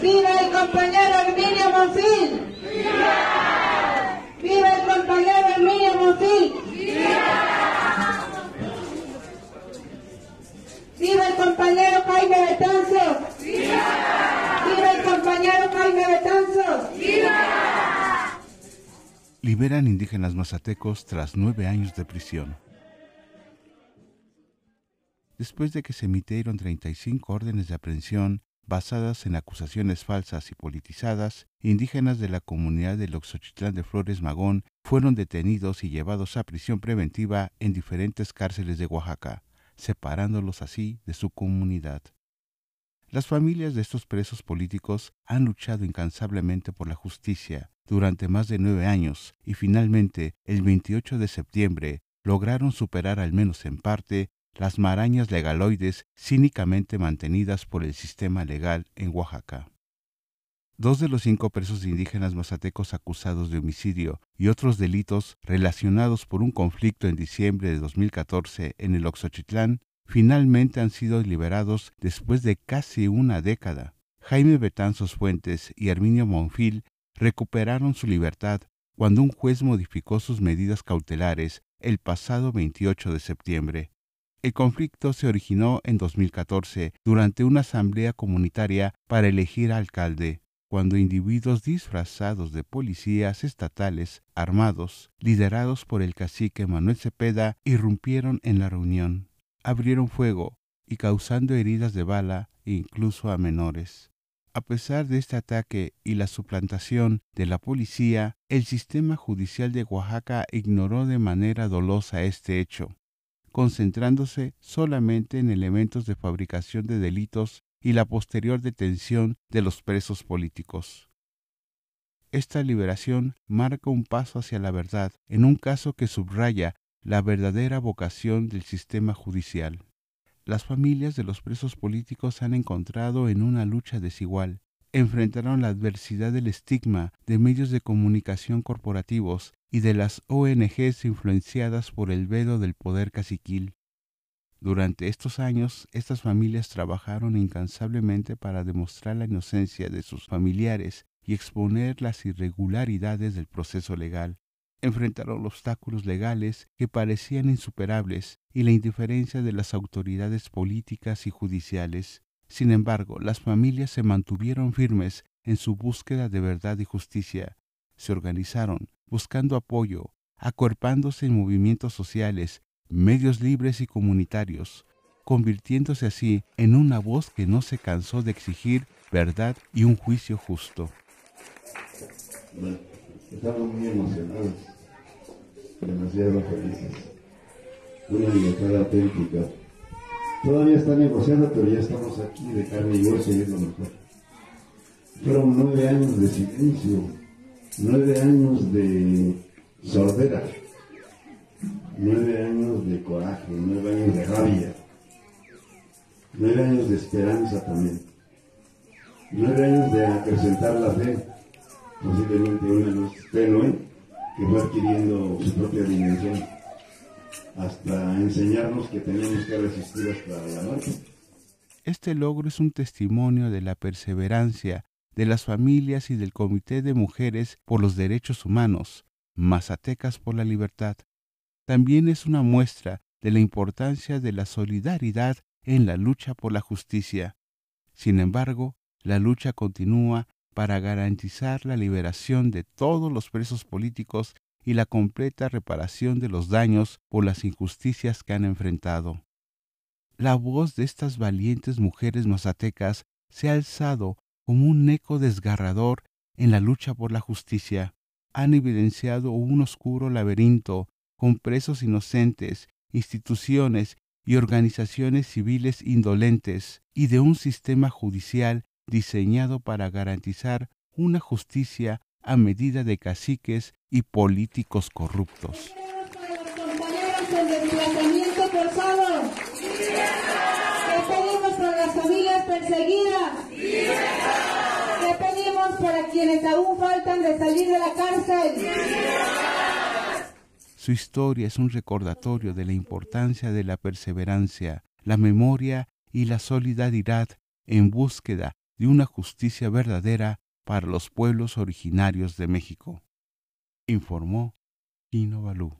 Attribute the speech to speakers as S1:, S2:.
S1: ¡Viva el compañero Herminio Monfil! ¡Viva! ¡Viva el compañero Herminio Monfil! ¡Viva! ¡Viva el compañero Jaime Betanzos! ¡Viva! ¡Viva el compañero Jaime Betanzos! ¡Viva!
S2: Liberan indígenas mazatecos tras nueve años de prisión. Después de que se emitieron 35 órdenes de aprehensión basadas en acusaciones falsas y politizadas, indígenas de la comunidad de Oxochitlán de Flores Magón fueron detenidos y llevados a prisión preventiva en diferentes cárceles de Oaxaca, separándolos así de su comunidad. Las familias de estos presos políticos han luchado incansablemente por la justicia durante más de nueve años y finalmente, el 28 de septiembre, lograron superar al menos en parte las marañas legaloides cínicamente mantenidas por el sistema legal en Oaxaca. Dos de los cinco presos indígenas mazatecos acusados de homicidio y otros delitos relacionados por un conflicto en diciembre de 2014 en el Oxochitlán finalmente han sido liberados después de casi una década. Jaime Betanzos Fuentes y Herminio Monfil recuperaron su libertad cuando un juez modificó sus medidas cautelares el pasado 28 de septiembre. El conflicto se originó en 2014 durante una asamblea comunitaria para elegir alcalde, cuando individuos disfrazados de policías estatales armados, liderados por el cacique Manuel Cepeda, irrumpieron en la reunión, abrieron fuego y causando heridas de bala incluso a menores. A pesar de este ataque y la suplantación de la policía, el sistema judicial de Oaxaca ignoró de manera dolosa este hecho, concentrándose solamente en elementos de fabricación de delitos y la posterior detención de los presos políticos. Esta liberación marca un paso hacia la verdad en un caso que subraya la verdadera vocación del sistema judicial. Las familias de los presos políticos han encontrado en una lucha desigual, enfrentaron la adversidad del estigma de medios de comunicación corporativos y de las ONGs influenciadas por el vedo del poder caciquil. Durante estos años, estas familias trabajaron incansablemente para demostrar la inocencia de sus familiares y exponer las irregularidades del proceso legal. Enfrentaron obstáculos legales que parecían insuperables y la indiferencia de las autoridades políticas y judiciales. Sin embargo, las familias se mantuvieron firmes en su búsqueda de verdad y justicia. Se organizaron, buscando apoyo, acuerpándose en movimientos sociales, medios libres y comunitarios, convirtiéndose así en una voz que no se cansó de exigir verdad y un juicio justo.
S3: estamos muy emocionados, demasiado felices. Una libertad auténtica. Todavía está negociando, pero ya estamos aquí de carne y hueso y es lo mejor. Fueron nueve años de silencio, nueve años de sordera, nueve años de coraje, nueve años de rabia, nueve años de esperanza también, nueve años de acrecentar la fe, posiblemente una luz tenue que va adquiriendo su propia dimensión, hasta enseñarnos que tenemos que resistir hasta la muerte.
S2: Este logro es un testimonio de la perseverancia de las familias y del Comité de Mujeres por los Derechos Humanos, Mazatecas por la Libertad. También es una muestra de la importancia de la solidaridad en la lucha por la justicia. Sin embargo, la lucha continúa para garantizar la liberación de todos los presos políticos y la completa reparación de los daños por las injusticias que han enfrentado. La voz de estas valientes mujeres mazatecas se ha alzado como un eco desgarrador en la lucha por la justicia, han evidenciado un oscuro laberinto con presos inocentes, instituciones y organizaciones civiles indolentes y de un sistema judicial diseñado para garantizar una justicia a medida de caciques y políticos corruptos.
S1: las familias perseguidas para quienes aún faltan de salir de la cárcel.
S2: Su historia es un recordatorio de la importancia de la perseverancia, la memoria y la solidaridad en búsqueda de una justicia verdadera para los pueblos originarios de México, informó Inovalú.